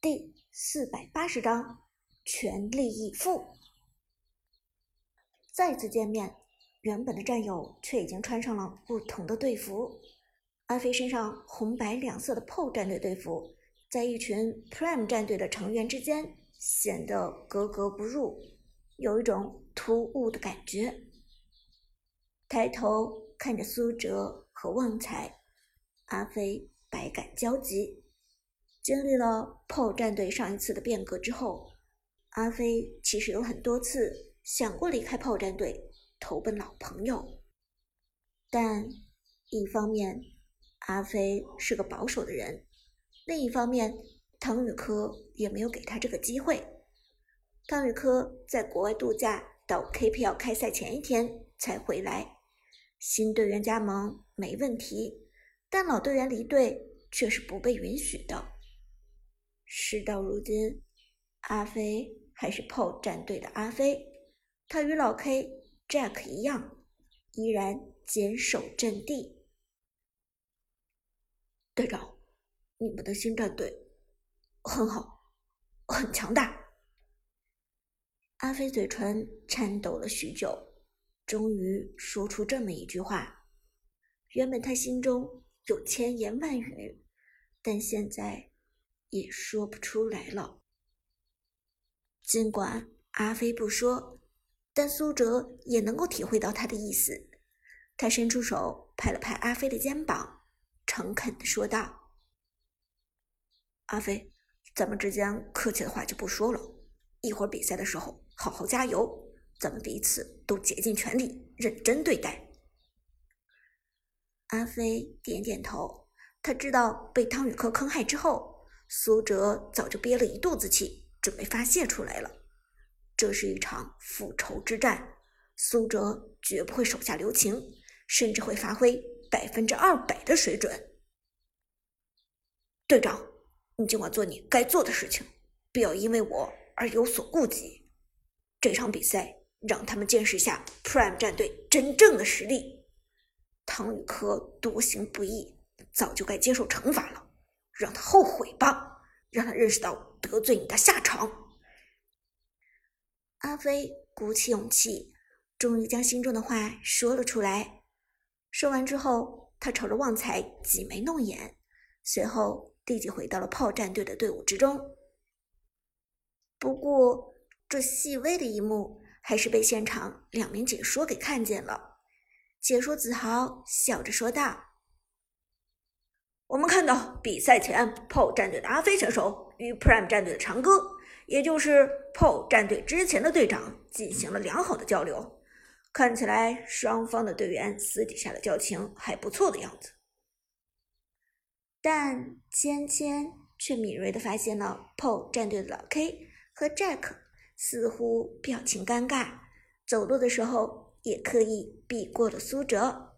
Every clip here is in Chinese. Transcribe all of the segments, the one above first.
第四百八十章全力以赴。再次见面，原本的战友却已经穿上了不同的队服。阿飞身上红白两色的 PO 战队队服，在一群 Prime 战队的成员之间显得格格不入，有一种突兀的感觉。抬头看着苏哲和旺财，阿飞百感交集。经历了 PO 战队上一次的变革之后，阿飞其实有很多次想过离开 PO 战队，投奔老朋友，但一方面。阿飞是个保守的人，另一方面，唐宇科也没有给他这个机会。唐宇科在国外度假，到 KPL 开赛前一天才回来。新队员加盟没问题，但老队员离队却是不被允许的。事到如今，阿飞还是炮战队的阿飞，他与老 K、Jack 一样，依然坚守阵地。队长，你们的新战队很好，很强大。阿飞嘴唇颤抖了许久，终于说出这么一句话。原本他心中有千言万语，但现在也说不出来了。尽管阿飞不说，但苏哲也能够体会到他的意思。他伸出手拍了拍阿飞的肩膀。诚恳的说道：“阿飞，咱们之间客气的话就不说了。一会儿比赛的时候，好好加油，咱们彼此都竭尽全力，认真对待。”阿飞点点头，他知道被汤宇科坑害之后，苏哲早就憋了一肚子气，准备发泄出来了。这是一场复仇之战，苏哲绝不会手下留情，甚至会发挥。百分之二百的水准，队长，你尽管做你该做的事情，不要因为我而有所顾忌。这场比赛让他们见识一下 Prime 战队真正的实力。唐宇科多行不义，早就该接受惩罚了，让他后悔吧，让他认识到得罪你的下场。阿飞鼓起勇气，终于将心中的话说了出来。说完之后，他朝着旺财挤眉弄眼，随后立即回到了炮战队的队伍之中。不过，这细微的一幕还是被现场两名解说给看见了。解说子豪笑着说道：“我们看到比赛前，Paul 战队的阿飞选手与 Prime 战队的长歌，也就是 Paul 战队之前的队长，进行了良好的交流。”看起来双方的队员私底下的交情还不错的样子，但芊芊却敏锐的发现了 PO 战队的老 K 和 Jack 似乎表情尴尬，走路的时候也刻意避过了苏哲。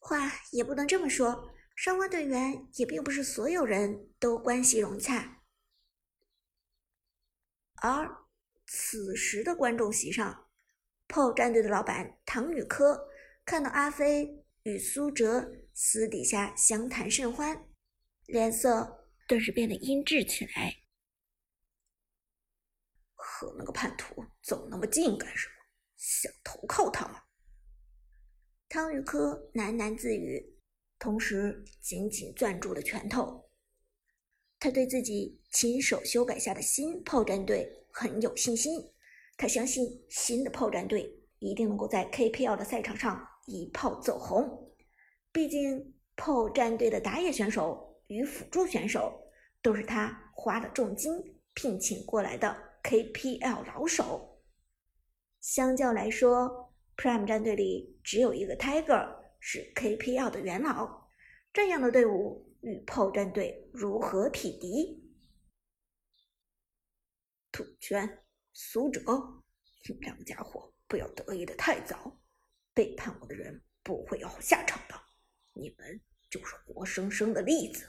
话也不能这么说，双方队员也并不是所有人都关系融洽，而此时的观众席上。炮战队的老板唐宇科看到阿飞与苏哲私底下相谈甚欢，脸色顿时变得阴鸷起来。和那个叛徒走那么近干什么？想投靠他吗？汤宇科喃喃自语，同时紧紧攥住了拳头。他对自己亲手修改下的新炮战队很有信心。他相信新的炮战队一定能够在 KPL 的赛场上一炮走红。毕竟炮战队的打野选手与辅助选手都是他花了重金聘请过来的 KPL 老手。相较来说，Prime 战队里只有一个 Tiger 是 KPL 的元老，这样的队伍与炮战队如何匹敌？土圈。苏哲，两个家伙不要得意的太早，背叛我的人不会有好下场的，你们就是活生生的例子。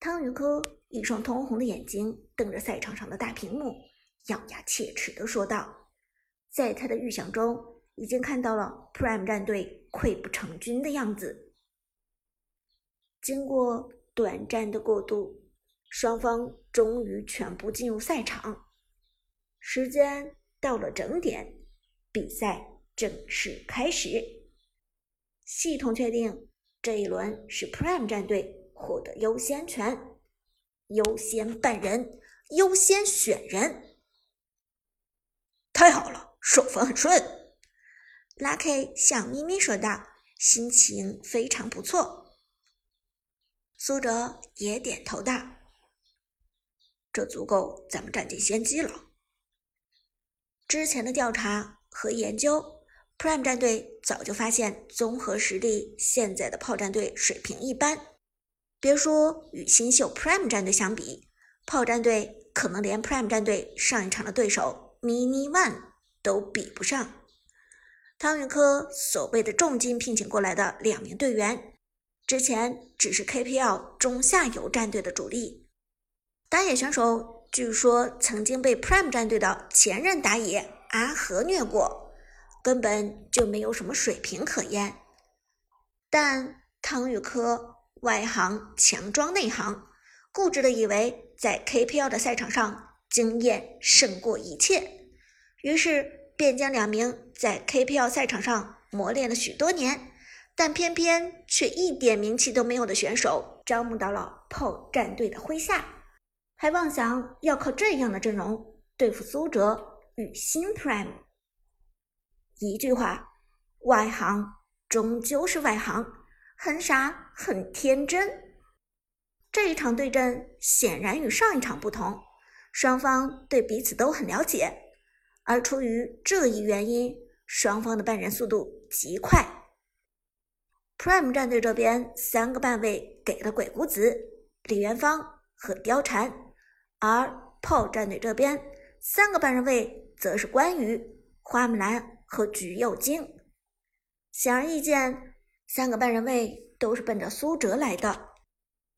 汤宇科一双通红的眼睛瞪着赛场上的大屏幕，咬牙切齿的说道：“在他的预想中，已经看到了 Prime 战队溃不成军的样子。”经过短暂的过渡，双方终于全部进入赛场。时间到了整点，比赛正式开始。系统确定这一轮是 Prime 战队获得优先权，优先办人，优先选人。太好了，手风很顺。Lucky 笑眯眯说道，心情非常不错。苏哲也点头道：“这足够咱们占尽先机了。”之前的调查和研究，Prime 战队早就发现，综合实力，现在的炮战队水平一般。别说与新秀 Prime 战队相比，炮战队可能连 Prime 战队上一场的对手 Mini One 都比不上。汤宇科所谓的重金聘请过来的两名队员，之前只是 KPL 中下游战队的主力打野选手，据说曾经被 Prime 战队的前任打野阿和虐过，根本就没有什么水平可言。但汤宇科外行强装内行，固执的以为在 KPL 的赛场上经验胜过一切，于是。便将两名在 KPL 赛场上磨练了许多年，但偏偏却一点名气都没有的选手招募到了炮战队的麾下，还妄想要靠这样的阵容对付苏哲与新 Prime。一句话，外行终究是外行，很傻很天真。这一场对阵显然与上一场不同，双方对彼此都很了解。而出于这一原因，双方的办人速度极快。Prime 战队这边三个半位给了鬼谷子、李元芳和貂蝉，而炮战队这边三个半人位则是关羽、花木兰和橘右京。显而易见，三个半人位都是奔着苏哲来的。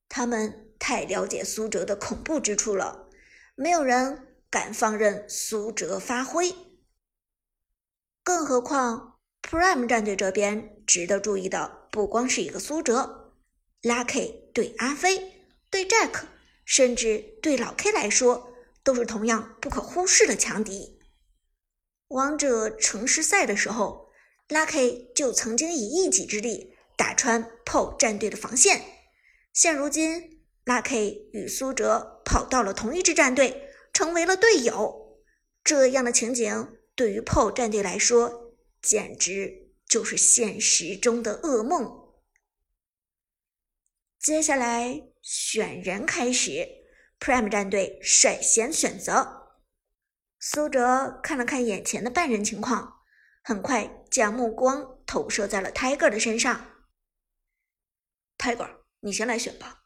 他们太了解苏哲的恐怖之处了，没有人。敢放任苏哲发挥，更何况 Prime 战队这边值得注意的不光是一个苏哲，Lucky 对阿飞、对 Jack，甚至对老 K 来说，都是同样不可忽视的强敌。王者城市赛的时候，Lucky 就曾经以一己之力打穿炮战队的防线。现如今，Lucky 与苏哲跑到了同一支战队。成为了队友，这样的情景对于炮战队来说，简直就是现实中的噩梦。接下来选人开始，Prime 战队率先选择。苏哲看了看眼前的半人情况，很快将目光投射在了 Tiger 的身上。Tiger，你先来选吧。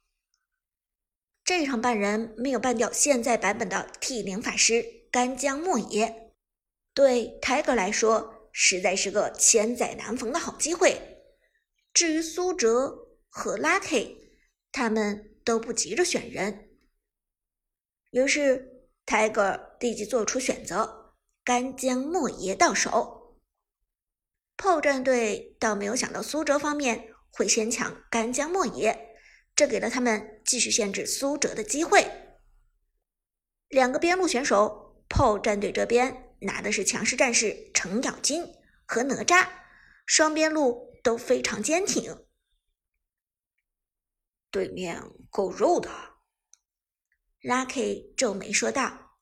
这场半人没有办掉现在版本的 T 零法师干将莫邪，对 Tiger 来说实在是个千载难逢的好机会。至于苏哲和 Lucky，他们都不急着选人，于是 Tiger 立即做出选择，干将莫邪到手。炮战队倒没有想到苏哲方面会先抢干将莫邪。这给了他们继续限制苏哲的机会。两个边路选手，炮战队这边拿的是强势战士程咬金和哪吒，双边路都非常坚挺。对面够肉的，Lucky 皱眉说道：“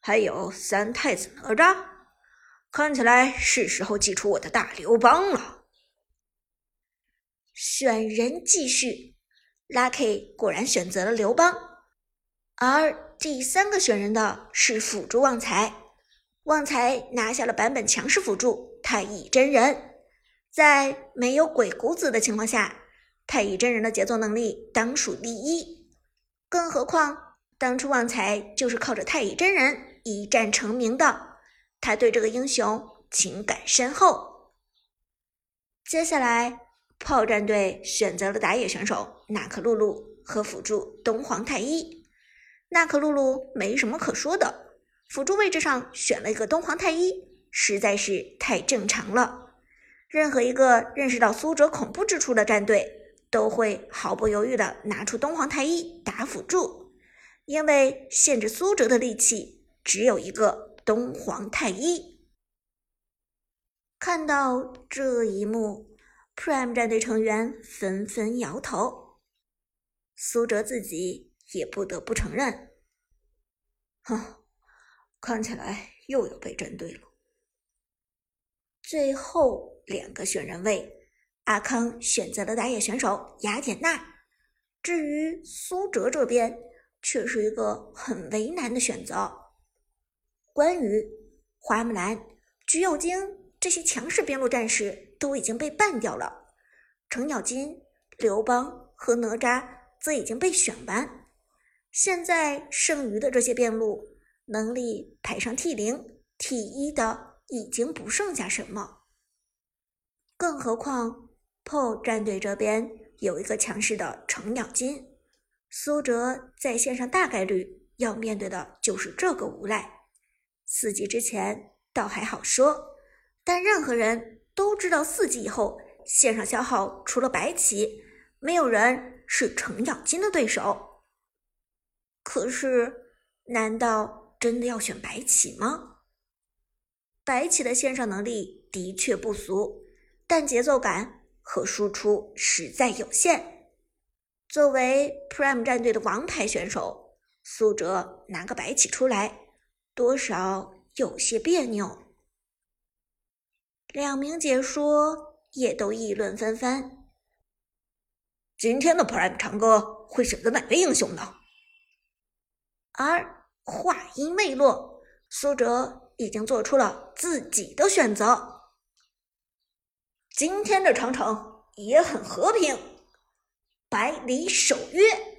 还有三太子哪吒，看起来是时候祭出我的大刘邦了。”选人继续。Lucky 果然选择了刘邦，而第三个选人的是辅助旺财。旺财拿下了版本强势辅助太乙真人，在没有鬼谷子的情况下，太乙真人的节奏能力当属第一。更何况当初旺财就是靠着太乙真人一战成名的，他对这个英雄情感深厚。接下来。炮战队选择了打野选手娜可露露和辅助东皇太一。娜可露露没什么可说的，辅助位置上选了一个东皇太一，实在是太正常了。任何一个认识到苏哲恐怖之处的战队都会毫不犹豫的拿出东皇太一打辅助，因为限制苏哲的利器只有一个东皇太一。看到这一幕，Prime 战队成员纷纷摇头，苏哲自己也不得不承认：“哼，看起来又要被针对了。”最后两个选人位，阿康选择了打野选手雅典娜。至于苏哲这边，却是一个很为难的选择。关羽、花木兰、橘右京这些强势边路战士都已经被办掉了，程咬金、刘邦和哪吒则已经被选完。现在剩余的这些边路，能力排上 T 零、T 一的。已经不剩下什么，更何况 PO 战队这边有一个强势的程咬金，苏哲在线上大概率要面对的就是这个无赖。四级之前倒还好说，但任何人都知道，四级以后线上消耗除了白起，没有人是程咬金的对手。可是，难道真的要选白起吗？白起的线上能力的确不俗，但节奏感和输出实在有限。作为 Prime 战队的王牌选手，苏哲拿个白起出来，多少有些别扭。两名解说也都议论纷纷。今天的 Prime 长歌会选择哪位英雄呢？而话音未落，苏哲。已经做出了自己的选择。今天的长城也很和平，百里守约。